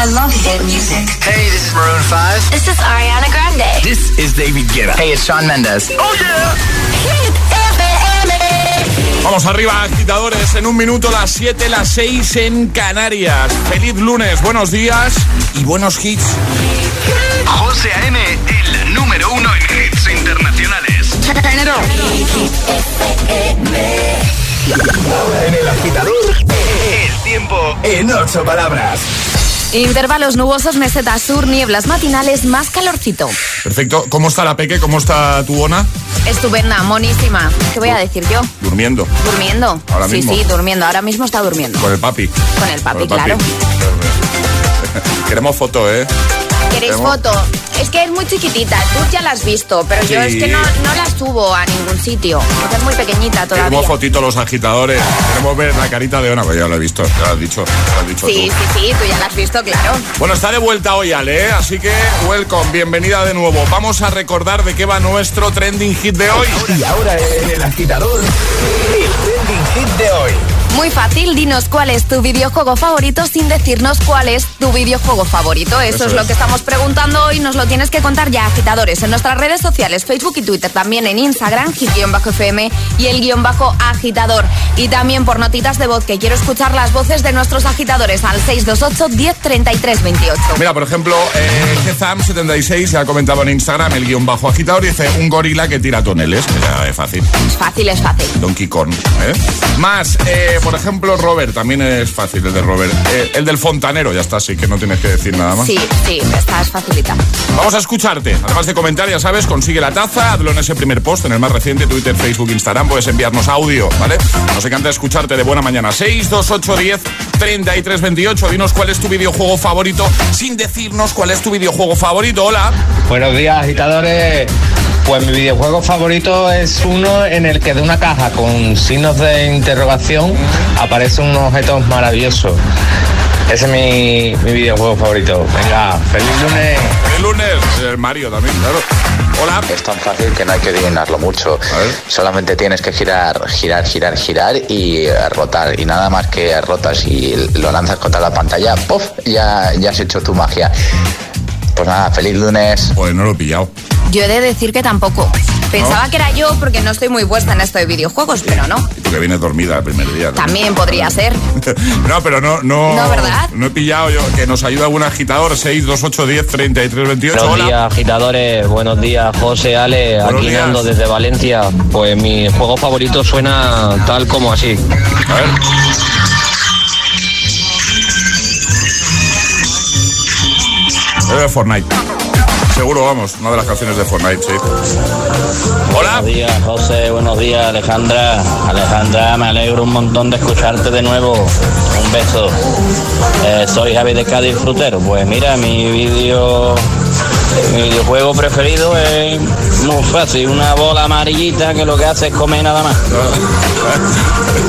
I love hit music. Hey, this is Maroon 5. This is Ariana Grande. This is David Guetta. Hey, it's Shawn Mendes. Oh yeah. Hit FM. Vamos arriba, agitadores. En un minuto, las 7, las 6 en Canarias. Feliz lunes, buenos días y buenos hits. José A.M., el número uno en hits internacionales. En el agitador, El tiempo en ocho palabras. Intervalos nubosos, meseta sur, nieblas matinales, más calorcito. Perfecto. ¿Cómo está la peque? ¿Cómo está tu ona? Estupenda, monísima. ¿Qué voy a decir yo? Durmiendo. ¿Durmiendo? Ahora sí, mismo. sí, durmiendo. Ahora mismo está durmiendo. Con el papi. Con el papi, claro. Queremos foto, ¿eh? ¿Queréis Tenemos- foto? Es que es muy chiquitita. Tú ya la has visto, pero yo es que no, no la subo a ningún sitio. porque Es muy pequeñita todavía. Queremos fotito los agitadores. Queremos ver la carita de Ona. Pues ya lo he visto, ya lo has dicho. lo has dicho Sí, tú. sí, sí, tú ya la has visto, claro. Bueno, está de vuelta hoy Ale, ¿eh? así que welcome, bienvenida de nuevo. Vamos a recordar de qué va nuestro trending hit de hoy. Y ahora en el agitador, el trending hit de hoy. Muy fácil, dinos cuál es tu videojuego favorito sin decirnos cuál es tu videojuego favorito. Eso, Eso es, lo que estamos preguntando hoy. Nos lo tienes que contar ya, agitadores, en nuestras redes sociales, Facebook y Twitter, también en Instagram, hit-fm y el guion bajo agitador. Y también por notitas de voz, que quiero escuchar las voces de nuestros agitadores al 628 10 33 28. Mira, por ejemplo, eh, Gezam76 ya comentaba en Instagram el guion bajo agitador y dice un gorila que tira toneles. Es fácil. Es fácil, es fácil. Donkey Kong. ¿eh? Más, eh, por ejemplo, Robert, también es fácil el de Robert. Eh, el del fontanero, ya está, así que no tienes que decir nada más. Sí, sí, esta es facilita. Vamos a escucharte. Además de comentar, ya sabes, consigue la taza, hazlo en ese primer post, en el más reciente, Twitter, Facebook, Instagram. Puedes enviarnos audio, ¿vale? Nos encanta escucharte de buena mañana. 6, 2, 8, 10, 33, 28. Dinos cuál es tu videojuego favorito sin decirnos cuál es tu videojuego favorito. Hola. Buenos días, agitadores. Pues mi videojuego favorito es uno en el que de una caja con signos de interrogación aparece un objeto maravilloso. Ese es mi, mi videojuego favorito. Venga, feliz lunes. El lunes, el Mario también, claro. Hola. Es tan fácil que no hay que adivinarlo mucho. Solamente tienes que girar, girar, girar, girar y eh, rotar. Y nada más que rotas y lo lanzas contra la pantalla, ¡puf! Ya, ya has hecho tu magia. Pues nada, feliz lunes. Pues no lo he pillado. Yo he de decir que tampoco. Pensaba que era yo porque no estoy muy puesta en esto de videojuegos, pero no. Y tú que vienes dormida el primer día. ¿no? También podría ser. No, pero no, no. No, ¿verdad? No he pillado yo. Que nos ayuda algún agitador. 6, 2, 8, 10, 33, 28. Buenos Hola. días, agitadores. Buenos días, José, Ale. Buenos aquí días. Nando desde Valencia. Pues mi juego favorito suena tal como así. A ver. De Fortnite. Seguro, vamos, una de las canciones de Fortnite, sí. Hola. Buenos días, José. Buenos días, Alejandra. Alejandra, me alegro un montón de escucharte de nuevo. Un beso. Eh, soy Javi de Cádiz Frutero. Pues mira, mi vídeo. Mi videojuego preferido es muy fácil, una bola amarillita que lo que hace es comer nada más.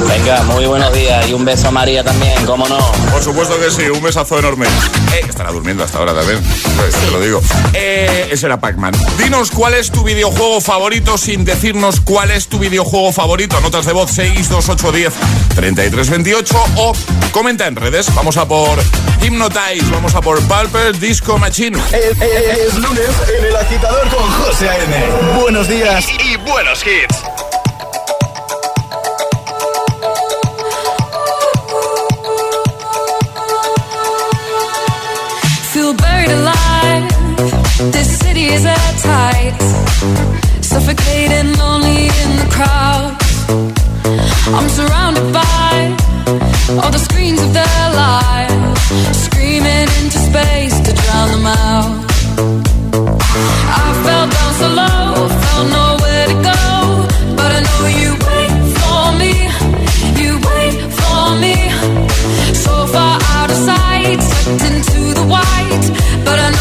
Venga, muy buenos días y un beso a María también, cómo no. Por supuesto que sí, un besazo enorme. Eh, estará durmiendo hasta ahora también, pues, te lo digo. Eh, ese era Pac-Man. Dinos cuál es tu videojuego favorito sin decirnos cuál es tu videojuego favorito. Notas de voz 6, 2, 8, 10, 33, 28 o comenta en redes. Vamos a por Hypnotize, vamos a por Pulper Disco Machine. Es, es- es lunes en el agitador con José A.M. Buenos días. y buenos hits. Feel buried alive. This city is at tight. Suffocating, lonely in the crowd. I'm surrounded by all the screens of their lives.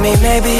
Or twice, I mean maybe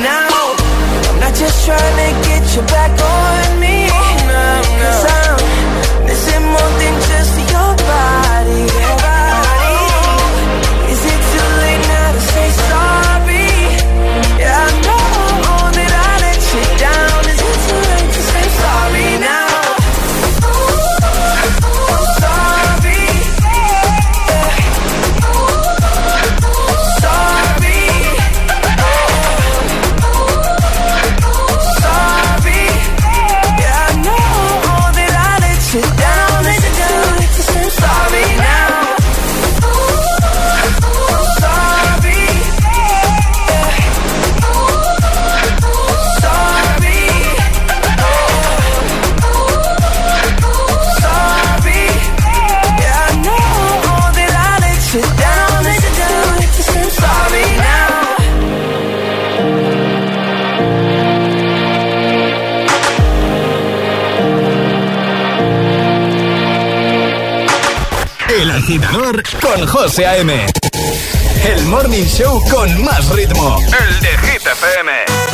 now? I'm not just trying to get you back on me. Oh, Cause I'm missing more than just your body. Agitador con José A.M. El morning show con más ritmo. El de Hit FM.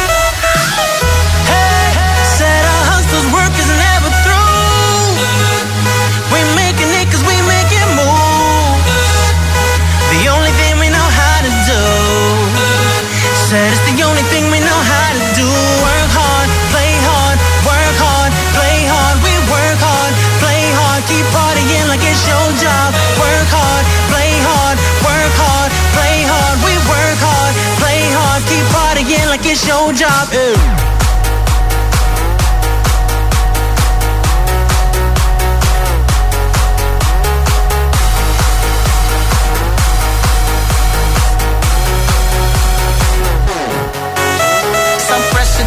Your job. Ew.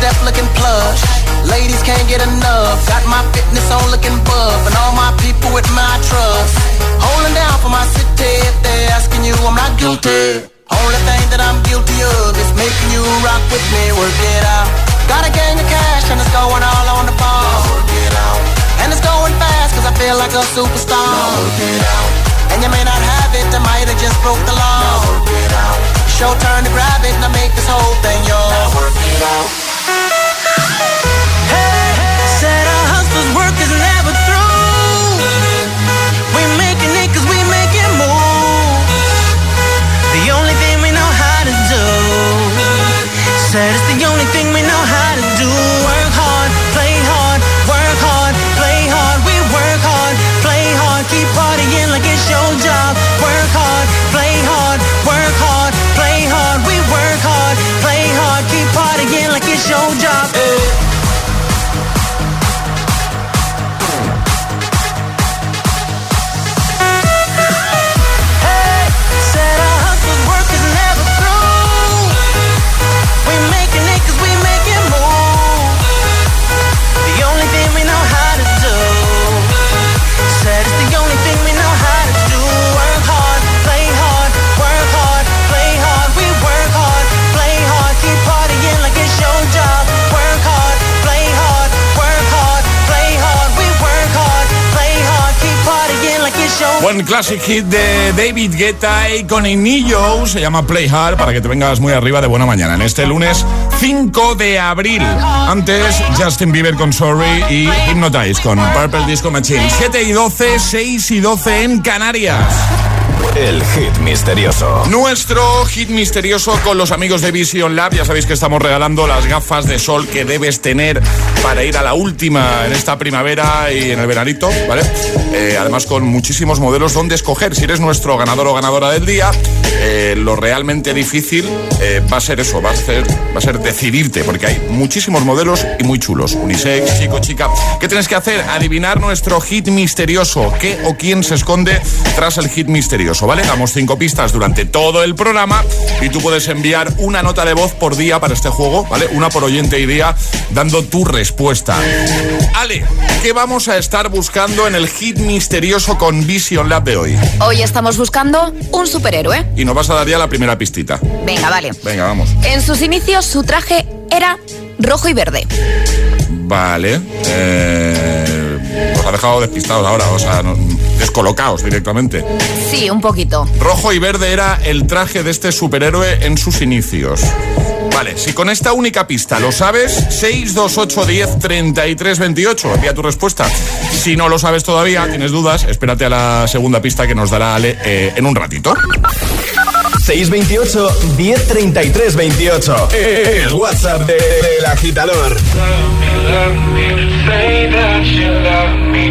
death looking plush. Ladies can't get enough. Got my fitness on looking buff, and all my people with my trust. Holding down for my city. If they're asking you, I'm not guilty. Only thing that I'm guilty of is making you rock with me. Work it out. Got a gang of cash and it's going all on the ball. Work it out. And it's going fast cause I feel like a superstar. Now work it out. And you may not have it, I might have just broke the law. Now work it out. Your turn to grab it and I make this whole thing yours. Now work it out. Hey, Said our hustler's work is never Said Buen classic hit de David Guetta y con Inillo se llama Play Hard para que te vengas muy arriba de buena mañana en este lunes 5 de abril. Antes Justin Bieber con Sorry y Hypnotize con Purple Disco Machine. 7 y 12, 6 y 12 en Canarias. El hit misterioso. Nuestro hit misterioso con los amigos de Vision Lab. Ya sabéis que estamos regalando las gafas de sol que debes tener para ir a la última en esta primavera y en el veranito, ¿vale? Eh, además con muchísimos modelos donde escoger. Si eres nuestro ganador o ganadora del día, eh, lo realmente difícil eh, va a ser eso, va a ser, va a ser decidirte, porque hay muchísimos modelos y muy chulos. Unisex, chico, chica. ¿Qué tienes que hacer? Adivinar nuestro hit misterioso. ¿Qué o quién se esconde tras el hit misterioso? ¿Vale? Damos cinco pistas durante todo el programa y tú puedes enviar una nota de voz por día para este juego, ¿vale? Una por oyente y día dando tu respuesta. Ale, ¿qué vamos a estar buscando en el hit misterioso con Vision Lab de hoy? Hoy estamos buscando un superhéroe. Y nos vas a dar ya la primera pistita. Venga, vale. Venga, vamos. En sus inicios su traje era rojo y verde. Vale. Eh, os ha dejado despistados ahora, o sea, no- descolocados directamente. Sí, un poquito. Rojo y verde era el traje de este superhéroe en sus inicios. Vale, si con esta única pista lo sabes, 628 10 33 28. Envía tu respuesta. Si no lo sabes todavía, tienes dudas, espérate a la segunda pista que nos dará Ale eh, en un ratito. 628 1033 28. El WhatsApp de- del agitador. Say that you love me,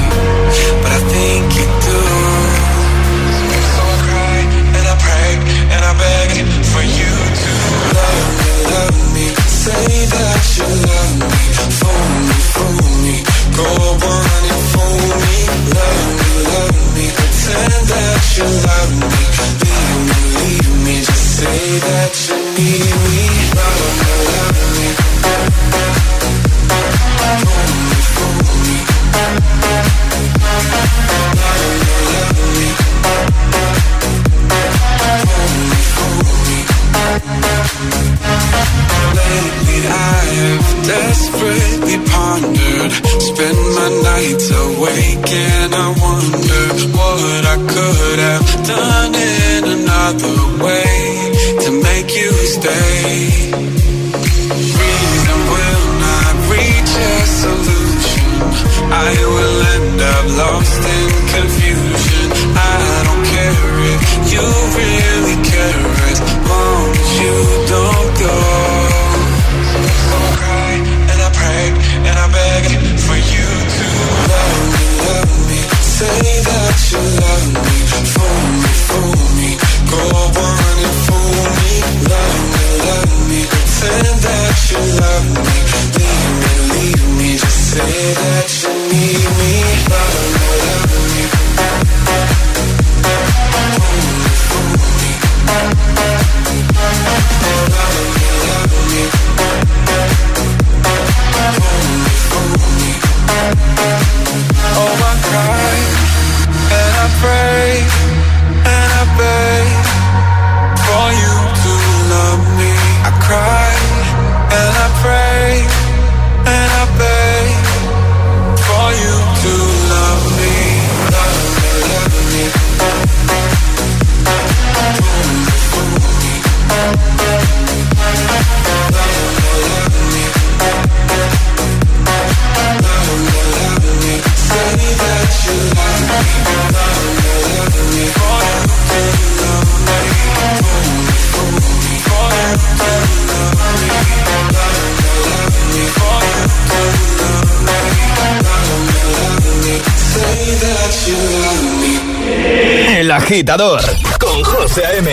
agitador con José A.M.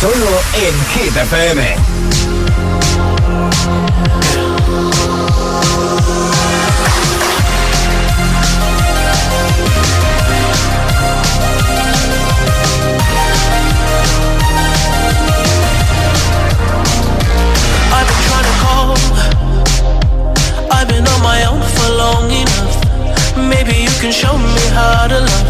Solo en Hit FM. Maybe you can show me how to love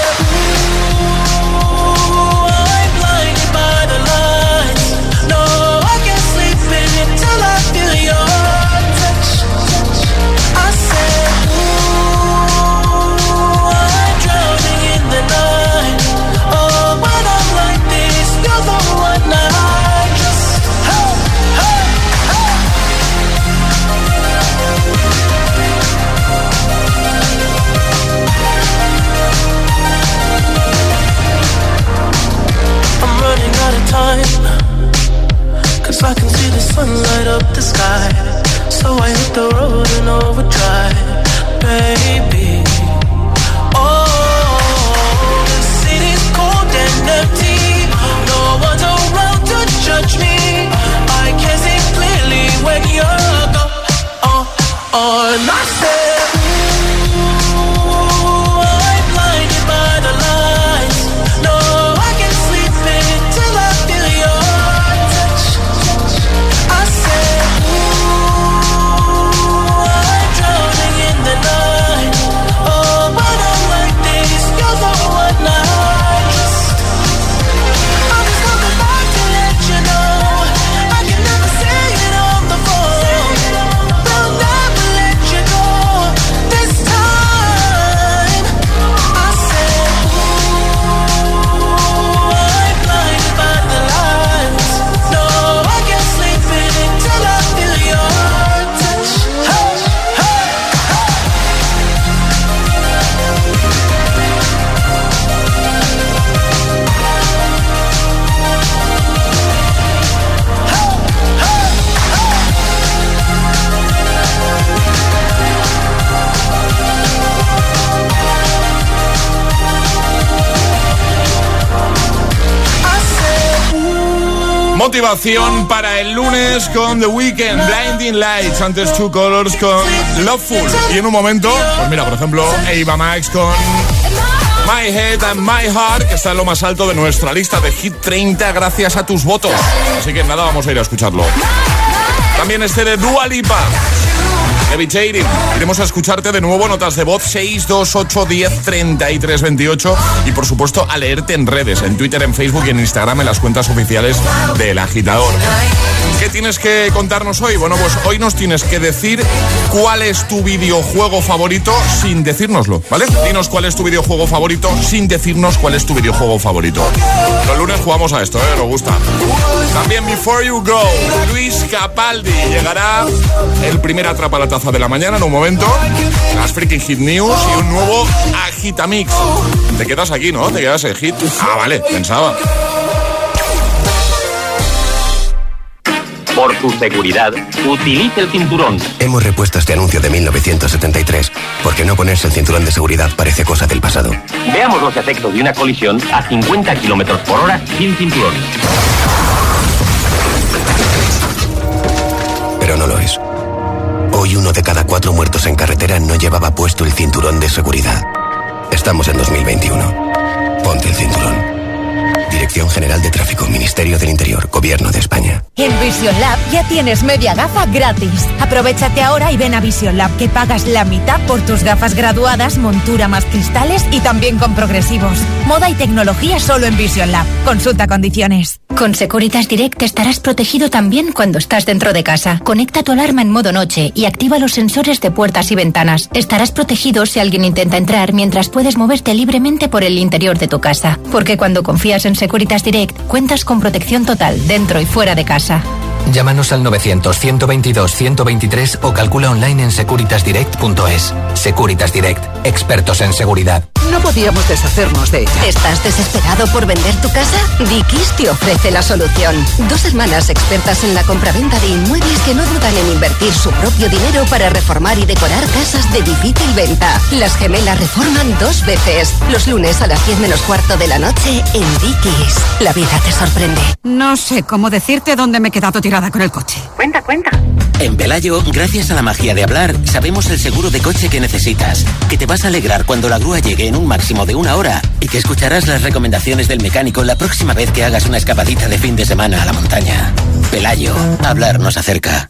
up the sky. So I hit the road and overdrive, baby. Oh, the city's cold and empty. No one's around to judge me. I can see clearly when you're gone. Oh, oh, para el lunes con The Weeknd, Blinding Lights, antes Two Colors con Loveful. Y en un momento, pues mira, por ejemplo, Eva Max con My Head and My Heart, que está en lo más alto de nuestra lista de Hit 30 gracias a tus votos. Así que nada, vamos a ir a escucharlo. También este de Dua Lipa. Levitating. Iremos a escucharte de nuevo, notas de voz 628 10 33 28 y por supuesto a leerte en redes, en Twitter, en Facebook y en Instagram en las cuentas oficiales del agitador. ¿Qué tienes que contarnos hoy? Bueno, pues hoy nos tienes que decir cuál es tu videojuego favorito sin decírnoslo, ¿vale? Dinos cuál es tu videojuego favorito sin decirnos cuál es tu videojuego favorito. Los lunes jugamos a esto, ¿eh? Nos gusta. También Before You Go, Luis Capaldi. Llegará el primer atrapa la taza de la mañana en un momento. Las Freaking Hit News y un nuevo Agitamix. Te quedas aquí, ¿no? Te quedas en Hit. Ah, vale, pensaba. Por tu seguridad, utilice el cinturón. Hemos repuesto este anuncio de 1973, porque no ponerse el cinturón de seguridad parece cosa del pasado. Veamos los efectos de una colisión a 50 kilómetros por hora sin cinturón. Pero no lo es. Hoy uno de cada cuatro muertos en carretera no llevaba puesto el cinturón de seguridad. Estamos en 2021. Ponte el cinturón. Dirección General de Tráfico, Ministerio del Interior, Gobierno de España. En Vision Lab ya tienes media gafa gratis. Aprovechate ahora y ven a Vision Lab que pagas la mitad por tus gafas graduadas, montura más cristales y también con progresivos. Moda y tecnología solo en Vision Lab. Consulta condiciones. Con Securitas Direct estarás protegido también cuando estás dentro de casa. Conecta tu alarma en modo noche y activa los sensores de puertas y ventanas. Estarás protegido si alguien intenta entrar mientras puedes moverte libremente por el interior de tu casa. Porque cuando confías en Securitas Direct, cuentas con protección total dentro y fuera de casa. Llámanos al 900-122-123 o calcula online en securitasdirect.es. Securitas Direct, expertos en seguridad. No podíamos deshacernos de ella. ¿Estás desesperado por vender tu casa? Dikis te ofrece la solución. Dos hermanas expertas en la compraventa de inmuebles que no dudan en invertir su propio dinero para reformar y decorar casas de difícil venta. Las gemelas reforman dos veces. Los lunes a las 10 menos cuarto de la noche en Dikis. La vida te sorprende. No sé cómo decirte dónde me he quedado tirada con el coche. Cuenta, cuenta. En Pelayo, gracias a la magia de hablar, sabemos el seguro de coche que necesitas, que te vas a alegrar cuando la grúa llegue en un máximo de una hora y que escucharás las recomendaciones del mecánico la próxima vez que hagas una escapadita de fin de semana a la montaña. Pelayo, hablar nos acerca.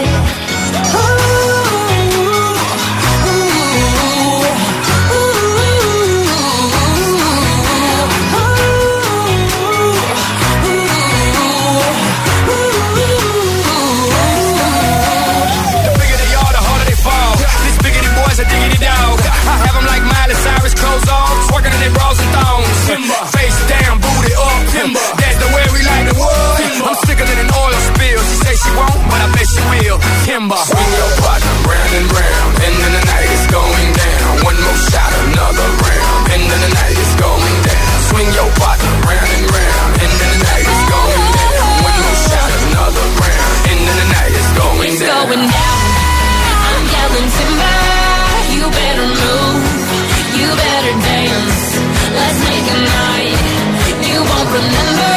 She won't, but I bet she will. Kimber. Swing your partner round and round, and then the night is going down. One more shot, another round, and then the night is going down. Swing your partner round and round, and then the night is going down. One more shot, another round, and then the night is going It's down. going down. I'm yelling timber. You better move. You better dance. Let's make a night. You won't remember.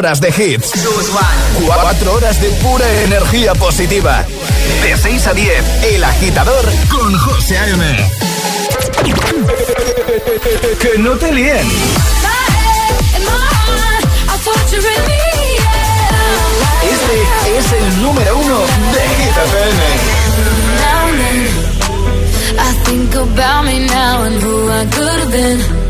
Horas de hits. 4 horas de pura energía positiva. De 6 a 10, El Agitador con José A.M. Que no te líen. Este es el número uno de Hit FM. I think about me now and who I could have been.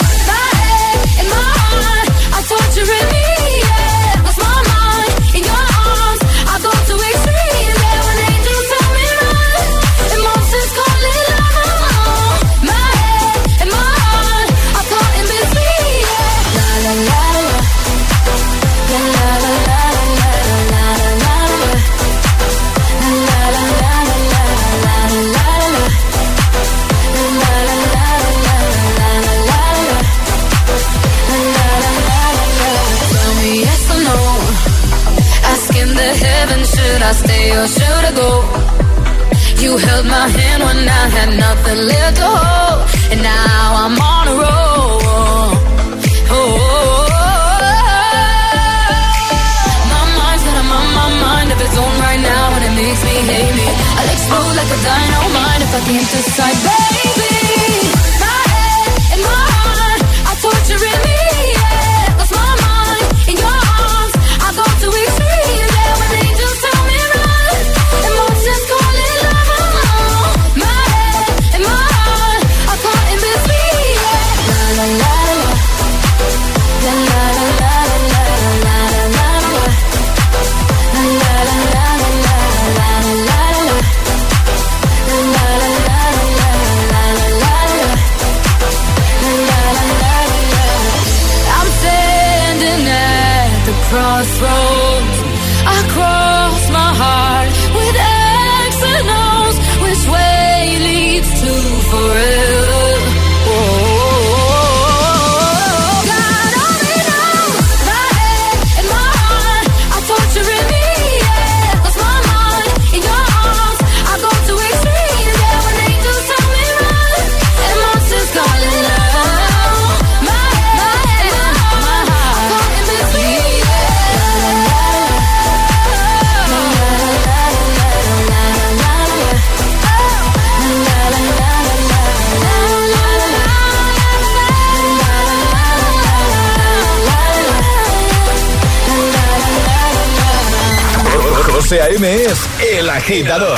José A.M. es El Agitador.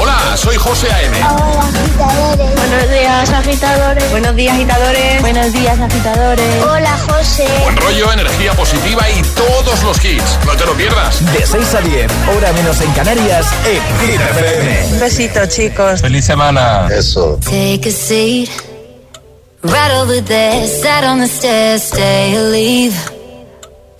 Hola, soy José A.M. Buenos días, agitadores. Buenos días, agitadores. Buenos días, agitadores. Hola, José. Buen rollo, energía positiva y todos los hits. No te lo pierdas. De 6 a 10, hora menos en Canarias, en Hit FM. Un besito, chicos. Feliz semana. Eso. Take a seat, right over there. Sat on the stairs, stay or leave.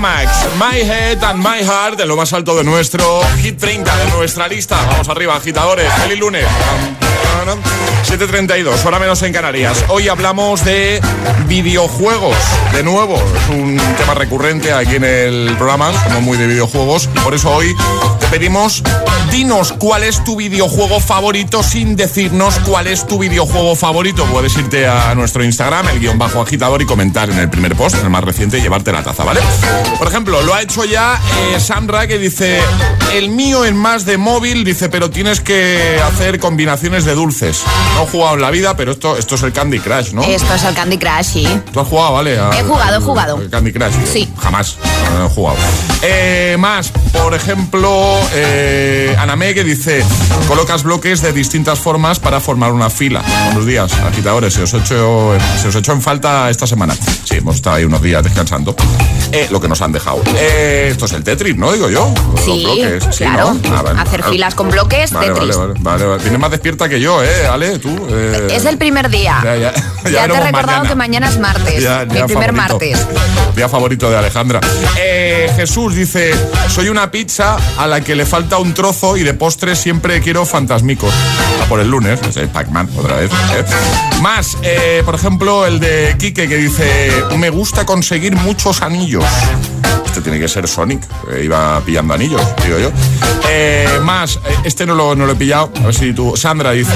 Max, My Head and My Heart, de lo más alto de nuestro Hit 30, de nuestra lista. Vamos arriba, agitadores. Feliz lunes. 7.32, hora menos en Canarias. Hoy hablamos de videojuegos. De nuevo, es un tema recurrente aquí en el programa. Somos muy de videojuegos. Por eso hoy te pedimos, dinos cuál es tu videojuego favorito sin decirnos cuál es tu videojuego favorito. Puedes irte a nuestro Instagram, el guion bajo agitador, y comentar en el primer post, el más reciente, y llevarte la taza, ¿vale? Por ejemplo, lo ha hecho ya eh, Sandra, que dice, el mío es más de móvil, dice, pero tienes que hacer combinaciones de dulces. No he jugado en la vida, pero esto, esto es el Candy Crush, ¿no? Esto es el Candy Crush, sí. ¿Tú has jugado, vale? a- He jugado, he jugado. el Candy Crush. Sí. Jamás. No he jugado. Eh, más, por ejemplo, eh, Aname que dice: colocas bloques de distintas formas para formar una fila. Buenos días, agitadores. Se os, he hecho, se os hecho en falta esta semana. Sí, hemos estado ahí unos días descansando. Eh, lo que nos han dejado. Eh, esto es el Tetris, ¿no? Digo yo. Los Sí, bloques. Sí, claro. ¿no? Ah, vale. Hacer filas con bloques, Vale, Tetris. vale, vale, vale. Vienes más despierta que yo, ¿eh, Ale? Tú. eh, Es el primer día. Ya, ya. Ya, te he recordado mañana. que mañana es martes. Ya primer favorito. martes. Día favorito de Alejandra. Eh, Jesús dice: Soy una pizza a la que le falta un trozo y de postre siempre quiero fantasmicos. A por el lunes, es el Pac-Man otra vez. ¿eh? Más, por ejemplo, el de Quique que dice: Me gusta conseguir muchos anillos. Este tiene que ser Sonic, que iba pillando anillos, digo yo. Eh, más, eh, este no lo, no lo he pillado. A ver si tú. Sandra dice: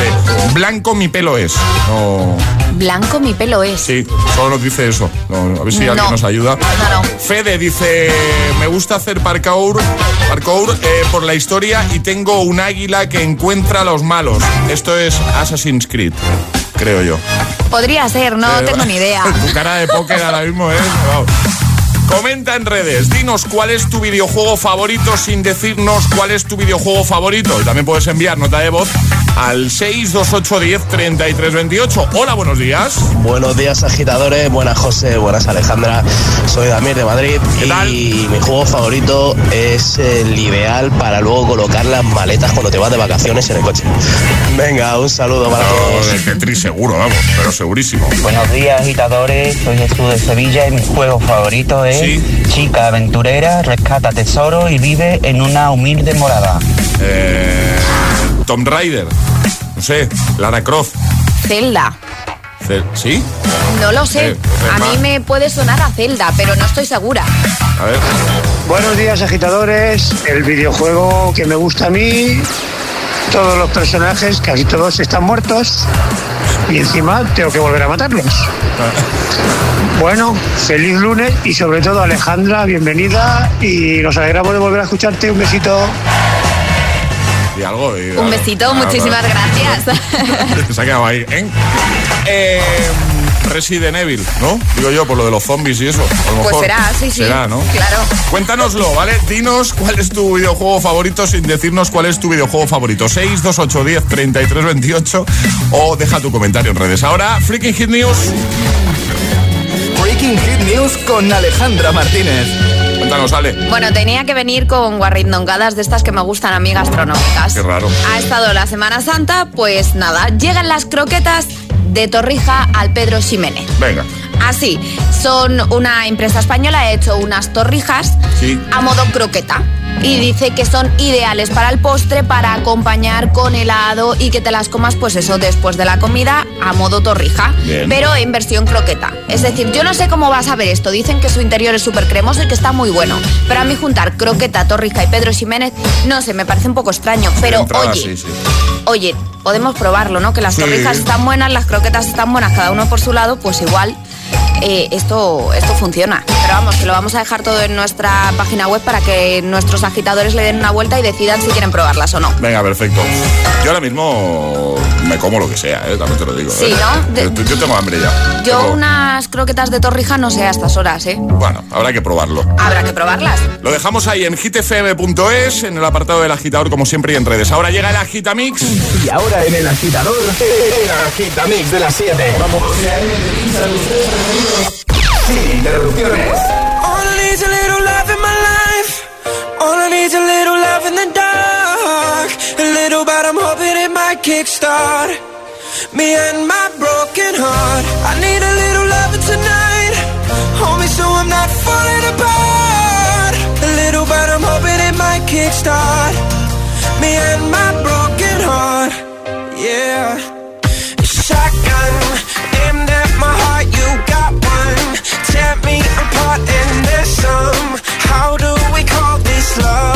Blanco mi pelo es. No. Blanco mi pelo es. Sí, solo nos dice eso. No, a ver si No. alguien nos ayuda. Fede dice, me gusta hacer parkour, parkour eh, por la historia y tengo un águila que encuentra a los malos. Esto es Assassin's Creed, creo yo. Podría ser, no Eh, tengo ni idea. Tu cara de póker ahora mismo wow. Comenta en redes, dinos cuál es tu videojuego favorito sin decirnos cuál es tu videojuego favorito. Y también puedes enviar nota de voz al 628103328. Hola, buenos días. Buenos días agitadores, buenas José, buenas Alejandra, soy Damir de Madrid y mi juego favorito es el ideal para luego colocar las maletas cuando te vas de vacaciones en el coche. Venga, un saludo para todos. El Tetris seguro, vamos, pero segurísimo. Buenos días, agitadores. Soy Jesús de Sevilla y mi juego favorito es Chica aventurera, rescata tesoro y vive en una humilde morada. Eh, Tomb Raider, no sé, Lara Croft. Zelda. ¿Sí? No lo sé. Eh, A mí me puede sonar a Zelda, pero no estoy segura. A ver. Buenos días agitadores, el videojuego que me gusta a mí, todos los personajes, casi todos están muertos y encima tengo que volver a matarlos. Bueno, feliz lunes y sobre todo Alejandra, bienvenida y nos alegramos de volver a escucharte, un besito. Y algo. y Un besito, muchísimas gracias. Se ha quedado ahí, ¿eh? Eh, Resident Evil, ¿no? Digo yo, por lo de los zombies y eso. A lo Pues será, sí, sí. Será, ¿no? Claro. Cuéntanoslo, ¿vale? Dinos cuál es tu videojuego favorito sin decirnos cuál es tu videojuego favorito. 628 10 33 28 o deja tu comentario en redes. Ahora, Freaking Hit News. Breaking Hit News con Alejandra Martínez. Cuéntanos, Ale. Bueno, tenía que venir con guarrindongadas de estas que me gustan a mí gastronómicas. Qué raro. Ha estado la Semana Santa, pues nada, llegan las croquetas de Torrija al Pedro Ximénez. Venga. Así, son una empresa española, ha hecho unas torrijas a modo croqueta. Y dice que son ideales para el postre, para acompañar con helado y que te las comas, pues eso, después de la comida a modo torrija, pero en versión croqueta. Es decir, yo no sé cómo vas a ver esto. Dicen que su interior es súper cremoso y que está muy bueno, pero a mí juntar croqueta, torrija y Pedro Ximénez, no sé, me parece un poco extraño, pero oye, oye, podemos probarlo, ¿no? Que las torrijas están buenas, las croquetas están buenas, cada uno por su lado, pues igual eh, esto, esto funciona. Pero vamos, que lo vamos a dejar todo en nuestra página web para que nuestros agitadores le den una vuelta y decidan si quieren probarlas o no. Venga, perfecto. Yo ahora mismo me como lo que sea, ¿eh? también te lo digo. Sí, ¿eh? ¿no? Yo, tengo hambre ya. Yo unas croquetas de torrija no sé a estas horas, ¿eh? Bueno, habrá que probarlo. Habrá que probarlas. Lo dejamos ahí en hitfm.es, en el apartado del agitador, como siempre, y en redes. Ahora llega el Agitamix. Y ahora en el agitador, el Agitamix de las 7. Vamos. Sin interrupciones. All I need is a little love in my life. All I need is a little love in the dark. A little, but I'm hoping kickstart me and my broken heart. I need a little loving tonight. Hold me so I'm not falling apart. A little, but I'm hoping it might kickstart me and my broken heart. Yeah. Shotgun aimed at my heart. You got one. Tear me apart and there's some. How do we call this love?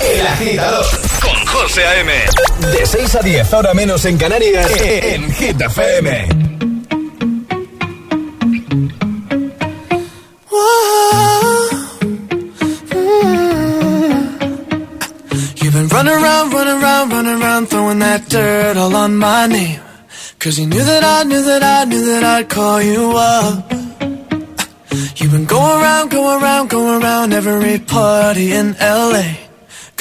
El agitador con José A.M. De 6 a 10, ahora menos en Canarias, e, en Hit FM. You've been running around, running around, running around, throwing that dirt all on my name. Cause you knew that I knew that I knew that I'd call you up. You've been going around, going around, going around every party in LA.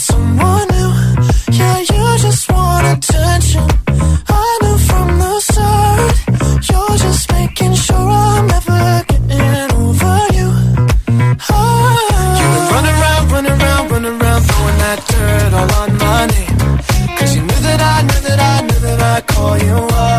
someone new. Yeah, you just want attention. I knew from the start, you're just making sure I'm never getting over you. Around, around, around, throwing that dirt all on my you knew that I, knew that I, knew that I'd call you up.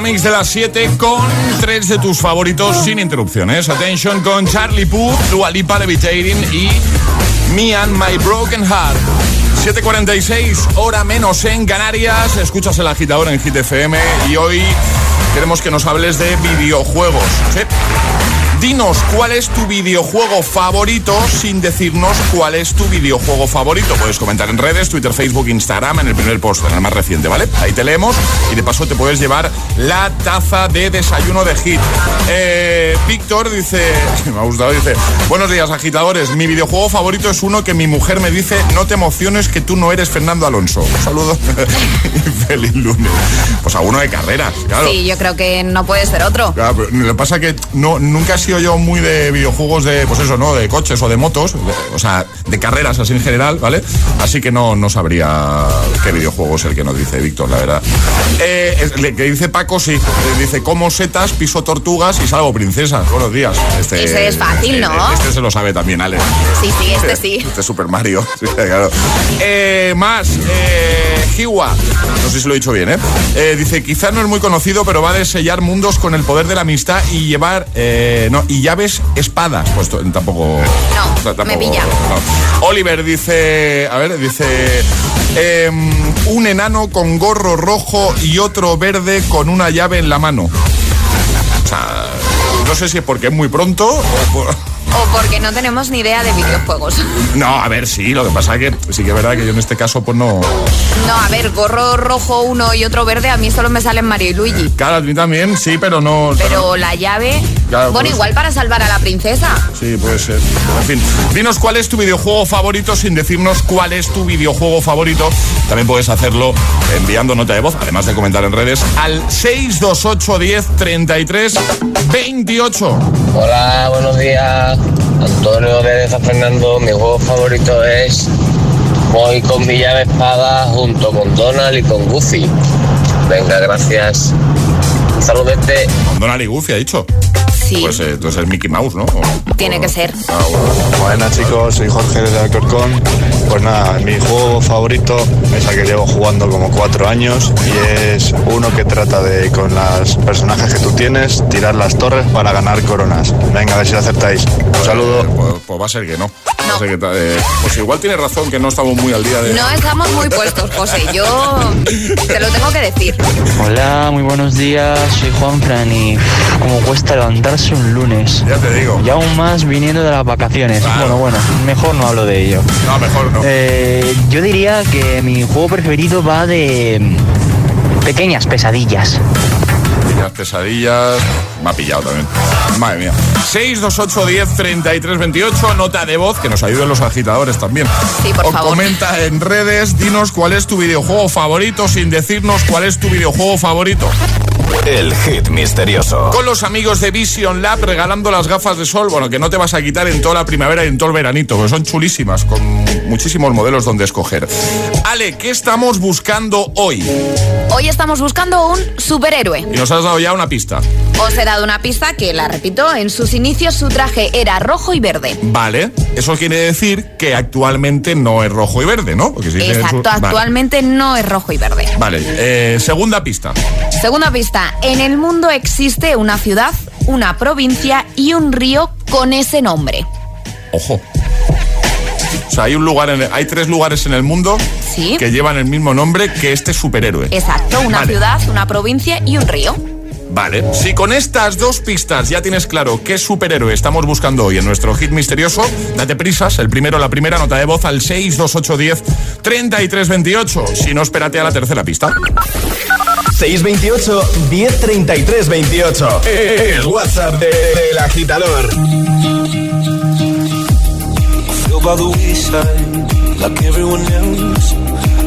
Mix de las 7 con tres de tus favoritos sin interrupciones. Attention con Charlie Puth, Dualipa Levitating y Me and My Broken Heart. 7.46, hora menos en Canarias. Escuchas el agitador en GTFM y hoy queremos que nos hables de videojuegos. Dinos cuál es tu videojuego favorito sin decirnos cuál es tu videojuego favorito. Puedes comentar en redes, Twitter, Facebook, Instagram, en el primer post, en el más reciente, ¿vale? Ahí te leemos y de paso te puedes llevar la taza de desayuno de hit. Eh, Víctor dice, me ha gustado, dice, buenos días agitadores, mi videojuego favorito es uno que mi mujer me dice, no te emociones que tú no eres Fernando Alonso. Un saludo y feliz lunes. Pues a uno de carreras, claro. Sí, yo creo que no puede ser otro. Claro, pero lo que pasa es que no, nunca he sido yo muy de videojuegos de, pues eso, ¿no? De coches o de motos, de- o sea, de carreras así en general, ¿vale? Así que no, no sabría qué videojuego es el que nos dice Víctor, la verdad. Eh, le- que dice Paco, sí, dice, como setas, piso tortugas y salgo princesas. Buenos días. Este, Ese es fácil, ¿no? Este se lo sabe también, Ale. Sí, sí, este sí. Este es Super Mario. Sí, claro. Eh, más, eh, Hiwa. No sé si lo he dicho bien, ¿eh? Eh, Dice, quizá no es muy conocido, pero va de sellar mundos con el poder de la amistad y llevar, eh, no, y llaves espadas. Pues tampoco... No, me pilla. no. Oliver dice, a ver, dice, em, un enano con gorro rojo y otro verde con una llave en la mano. O sea, no sé si es porque es muy pronto o por... O porque no tenemos ni idea de videojuegos. No, a ver, sí, lo que pasa es que sí que es verdad que yo en este caso pues no... No, a ver, gorro rojo uno y otro verde, a mí solo me salen Mario y Luigi. Claro, a mí también, sí, pero no... Pero la llave... Claro, bueno, pues- igual para salvar a la princesa. Sí, puede ser. En fin, dinos cuál es tu videojuego favorito sin decirnos cuál es tu videojuego favorito. También puedes hacerlo enviando nota de voz, además de comentar en redes, al 628 10 33 28. Hola, buenos días. Antonio de San Fernando. Mi juego favorito es Voy con mi llave espada junto con Donald y con Goofy. Venga, gracias. Saludete. Con Donald y Goofy, ha dicho. Sí. Pues eh, entonces es Mickey Mouse, ¿no? O- Tiene que ser. Buenas chicos, soy Jorge de Alcorcón. Pues nada, mi juego favorito es el que llevo jugando como cuatro años y es uno que trata de, con los personajes que tú tienes, tirar las torres para ganar coronas. Venga, a ver si lo acertáis. Un saludo. Pues, pues va a ser que no. Ser que ta- eh, pues igual tiene razón que no estamos muy al día de... No estamos muy puestos, José. Yo te lo tengo que decir. Hola, muy buenos días, soy Juan Fran y como cuesta levantarse un lunes. Ya te digo. Y aún más viniendo de las vacaciones. Bueno, bueno, mejor no hablo de ello. No, mejor no. Eh, yo diría que mi juego preferido va de mm, pequeñas pesadillas. Pequeñas pesadillas. Me ha pillado también. Madre mía. 628 10 33 28. Nota de voz que nos ayuden los agitadores también. Sí, por o favor. comenta en redes. Dinos cuál es tu videojuego favorito sin decirnos cuál es tu videojuego favorito. El hit misterioso. Con los amigos de Vision Lab regalando las gafas de sol, bueno, que no te vas a quitar en toda la primavera y en todo el veranito, porque son chulísimas, con muchísimos modelos donde escoger. Ale, ¿qué estamos buscando hoy? Hoy estamos buscando un superhéroe. Y nos has dado ya una pista. Os he dado una pista que, la repito, en sus inicios su traje era rojo y verde. Vale, eso quiere decir que actualmente no es rojo y verde, ¿no? Porque si dice en su- Exacto, Vale. actualmente no es rojo y verde. Vale, eh, segunda pista. Segunda pista, en el mundo existe una ciudad, una provincia y un río con ese nombre. Ojo. O sea, hay un lugar en el- hay tres lugares en el mundo Sí. que llevan el mismo nombre que este superhéroe. Exacto, una Vale. ciudad, una provincia y un río. Vale, si con estas dos pistas ya tienes claro qué superhéroe estamos buscando hoy en nuestro hit misterioso, date prisas, el primero, la primera nota de voz al 62810 3328. Si no, espérate a la tercera pista. 628 1033 28. El WhatsApp de- del agitador. feel by the wayside, like everyone else.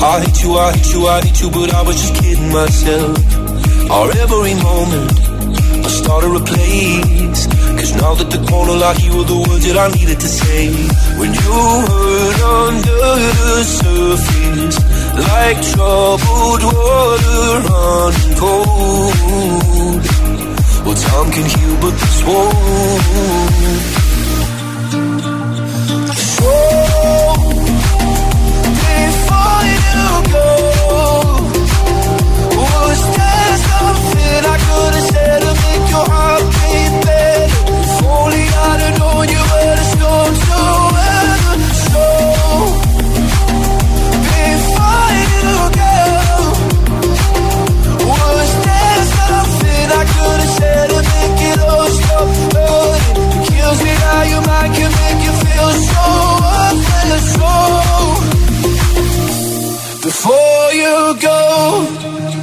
I hate you, I hate you, I hate you, but I was just kidding myself. Our every moment, I started a place. Cause now that the corner lock, you were the words that I needed to say. When you hurt under the surface, like troubled water running cold. Well, time can heal, but this won't. Before you go, was there something I could have said to make your heart beat better? If only I'd have known you were the storm to weather. Before you go, was there something I could have said to make it all stop hurting? Kills me how your mind can make you feel so before you go.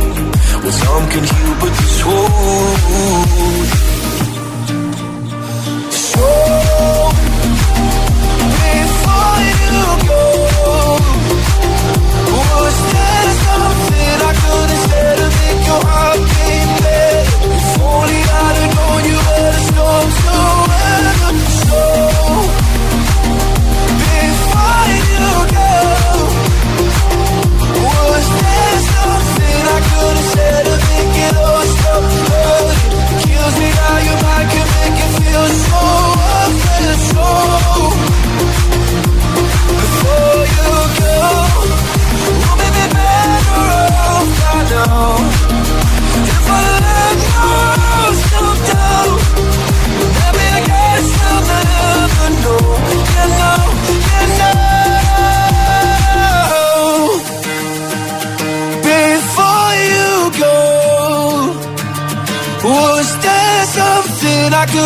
Well, some can heal, but this won't. So, before you go, was there something I could have said to make your heart your can make it feel so. So, before you go, we'll be better off by now. If I let maybe I guess I'll never know. You oh, know, you oh. know.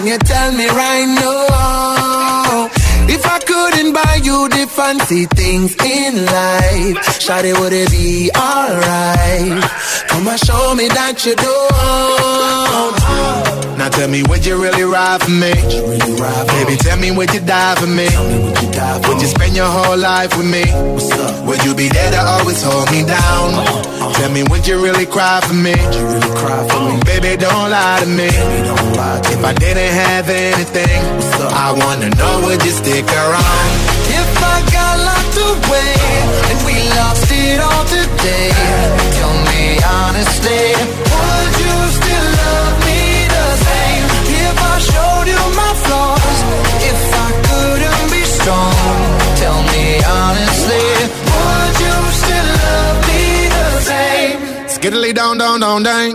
Can you tell me right now? If I couldn't buy you the fancy things in life, Shawty, would it be alright? Come and show me that you don't. Now tell me, would you really ride for me? really ride Baby, tell me, would you die for me? Would you spend your whole life with me? Would you be there to always hold me down? Tell me, would you really cry for me? Really cry for me? Baby, don't lie to me. If I didn't have anything, I wanna know, would you stick around? I got locked away and we lost it all today, tell me honestly, would you still love me the same? If I showed you my flaws, if I couldn't be strong, tell me honestly, would you still love me the same? Skiddly down, down, down, down.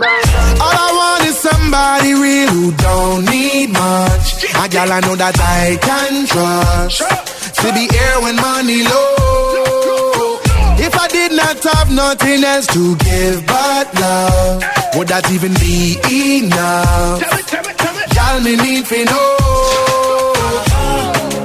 All I want is somebody real who don't need much. A gal I know that I can trust. To be here when money low. If I did not have nothing else to give but love, would that even be enough? Y'all me need to know.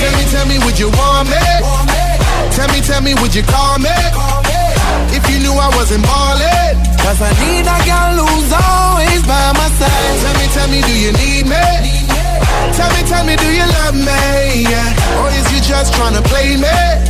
tell me, tell me, would you call me? Tell me, tell me, would you call me? If you knew I wasn't ballin'. Cause I need a girl who's always by my side. Tell me, tell me, do you need me? Tell me, tell me, do you love me? Yeah. Or is you just tryna play me?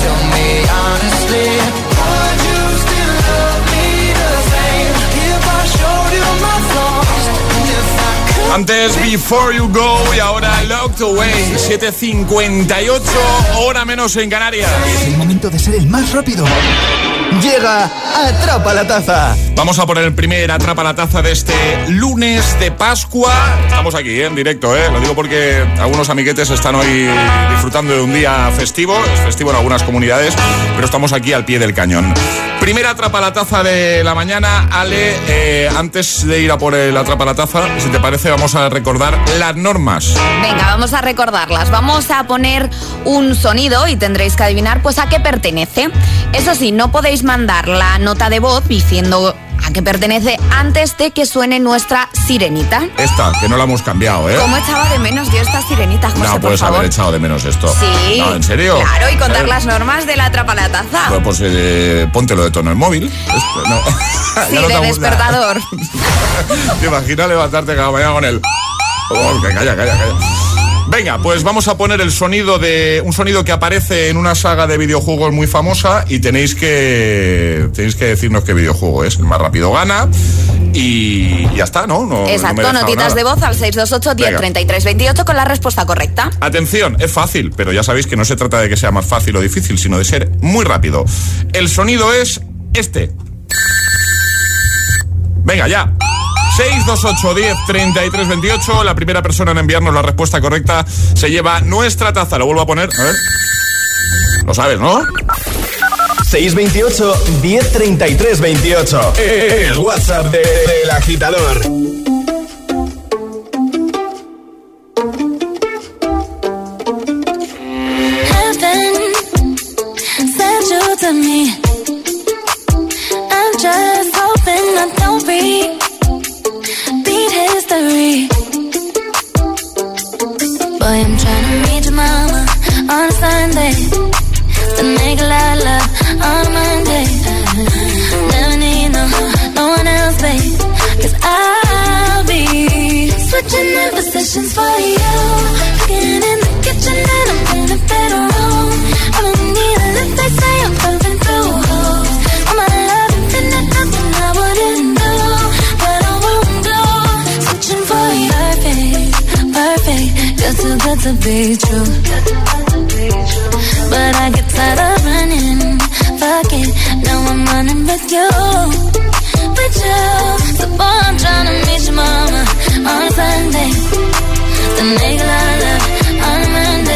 Tell me Antes Before You Go y ahora Locked Away. 7.58, hora menos en Canarias. Es el momento de ser el más rápido. Llega Atrapa la Taza. Vamos a poner el primer Atrapa la Taza de este lunes de Pascua. Estamos aquí ¿eh? en directo, ¿eh? lo digo porque algunos amiguetes están hoy disfrutando de un día festivo. Es festivo en algunas comunidades, pero estamos aquí al pie del cañón. Primera Atrapa la Taza de la mañana. Ale, eh, antes de ir a por el Atrapa la Taza, si te parece, vamos a recordar las normas. Venga, vamos a recordarlas. Vamos a poner un sonido y tendréis que adivinar pues a qué pertenece. Eso sí, no podéis mandar la nota de voz diciendo a qué pertenece antes de que suene nuestra sirenita. Esta, que no la hemos cambiado, ¿eh? ¿Cómo echaba de menos yo esta sirenita, José, no por puedes favor? haber echado de menos esto. Sí. No, ¿en serio? Claro, y contar ¿Eh? las normas de la atrapa la taza. Pues, pues, eh, póntelo de tono el móvil. Esto, no. Sí, no de despertador. ¿Te imaginas levantarte cada mañana con el... Oh, que calla, calla, calla. Venga, pues vamos a poner el sonido de un sonido que aparece en una saga de videojuegos muy famosa y tenéis que tenéis que decirnos qué videojuego es. El más rápido gana y ya está, ¿no? Exacto, notitas nada. de voz al 628 10 Venga. 33 28 con la respuesta correcta. Atención, es fácil, pero ya sabéis que no se trata de que sea más fácil o difícil, sino de ser muy rápido. El sonido es este. Venga, ya. 628 10 33 28. La primera persona en enviarnos la respuesta correcta se lleva nuestra taza. Lo vuelvo a poner. A ver. Lo sabes, ¿no? 628 1033 28. El WhatsApp de- del agitador. Heaven sent you to me. History. Boy, I'm trying to reach mama on Sunday. To make a lot of love on Monday. Never need no, no one else, babe. Cause I'll be switching in positions for you. Cooking in the You're too good to be true. But I get tired of running. Fuck it, now I'm running with you. With you. So boy, I'm trying to meet your mama on Sunday. Then make a lot of love on Monday.